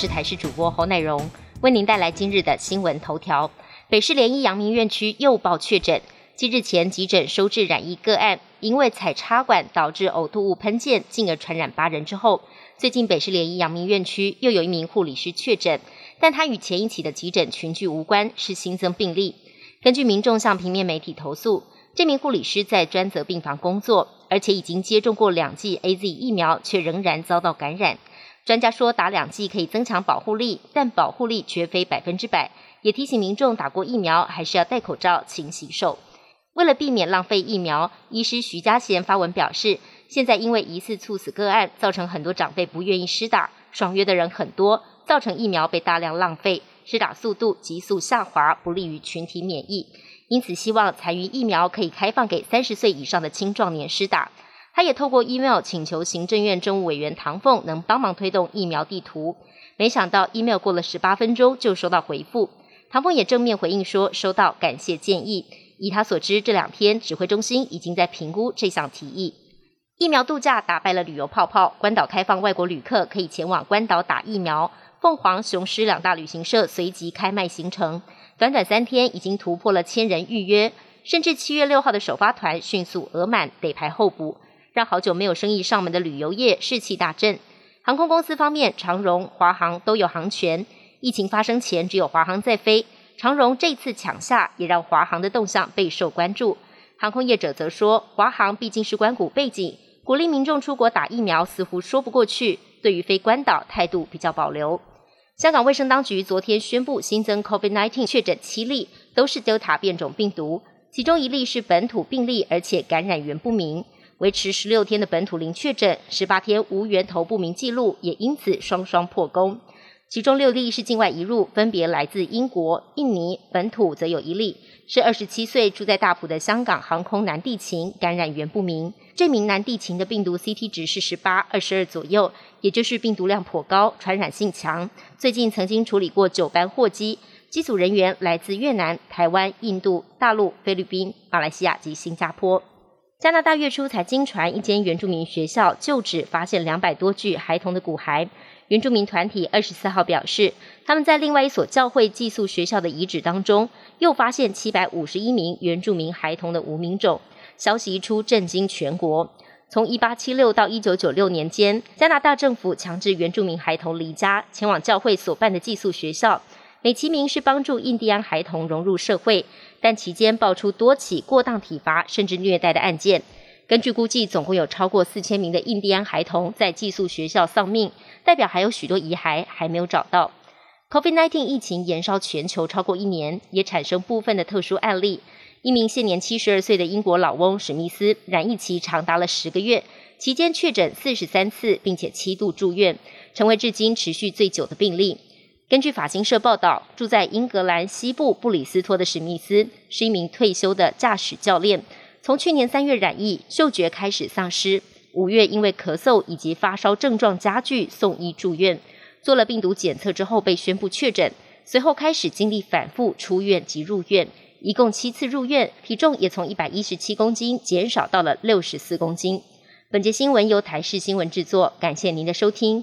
是台视主播侯乃荣，为您带来今日的新闻头条。北市联医阳明院区又报确诊，继日前急诊收治染疫个案，因为采插管导致呕吐物喷溅，进而传染八人之后，最近北市联医阳明院区又有一名护理师确诊，但他与前一起的急诊群聚无关，是新增病例。根据民众向平面媒体投诉，这名护理师在专责病房工作，而且已经接种过两剂 A Z 疫苗，却仍然遭到感染。专家说，打两剂可以增强保护力，但保护力绝非百分之百。也提醒民众，打过疫苗还是要戴口罩、勤洗手。为了避免浪费疫苗，医师徐家贤发文表示，现在因为疑似猝死个案，造成很多长辈不愿意施打，爽约的人很多，造成疫苗被大量浪费，施打速度急速下滑，不利于群体免疫。因此，希望残余疫苗可以开放给三十岁以上的青壮年施打。他也透过 email 请求行政院政务委员唐凤能帮忙推动疫苗地图，没想到 email 过了十八分钟就收到回复。唐凤也正面回应说收到，感谢建议。以他所知，这两天指挥中心已经在评估这项提议。疫苗度假打败了旅游泡泡，关岛开放外国旅客可以前往关岛打疫苗。凤凰、雄狮两大旅行社随即开卖行程，短短三天已经突破了千人预约，甚至七月六号的首发团迅速额满，得排候补。让好久没有生意上门的旅游业士气大振。航空公司方面，长荣、华航都有航权。疫情发生前，只有华航在飞。长荣这次抢下，也让华航的动向备受关注。航空业者则说，华航毕竟是关谷背景，鼓励民众出国打疫苗似乎说不过去。对于非关岛，态度比较保留。香港卫生当局昨天宣布新增 COVID-19 确诊七例，都是 Delta 变种病毒，其中一例是本土病例，而且感染源不明。维持十六天的本土零确诊，十八天无源头不明记录，也因此双双破功。其中六例是境外移入，分别来自英国、印尼，本土则有一例是二十七岁住在大埔的香港航空男地勤，感染源不明。这名男地勤的病毒 CT 值是十八、二十二左右，也就是病毒量颇高，传染性强。最近曾经处理过九班货机，机组人员来自越南、台湾、印度、大陆、菲律宾、马来西亚及新加坡。加拿大月初才经传一间原住民学校旧址发现两百多具孩童的骨骸。原住民团体二十四号表示，他们在另外一所教会寄宿学校的遗址当中，又发现七百五十一名原住民孩童的无名种。消息一出，震惊全国。从一八七六到一九九六年间，加拿大政府强制原住民孩童离家，前往教会所办的寄宿学校。美其名是帮助印第安孩童融入社会，但期间爆出多起过当体罚甚至虐待的案件。根据估计，总共有超过四千名的印第安孩童在寄宿学校丧命，代表还有许多遗骸还没有找到。COVID-19 疫情延烧全球超过一年，也产生部分的特殊案例。一名现年七十二岁的英国老翁史密斯，染疫期长达了十个月，期间确诊四十三次，并且七度住院，成为至今持续最久的病例。根据法新社报道，住在英格兰西部布里斯托的史密斯是一名退休的驾驶教练。从去年三月染疫，嗅觉开始丧失。五月因为咳嗽以及发烧症状加剧，送医住院。做了病毒检测之后被宣布确诊，随后开始经历反复出院及入院，一共七次入院，体重也从一百一十七公斤减少到了六十四公斤。本节新闻由台视新闻制作，感谢您的收听。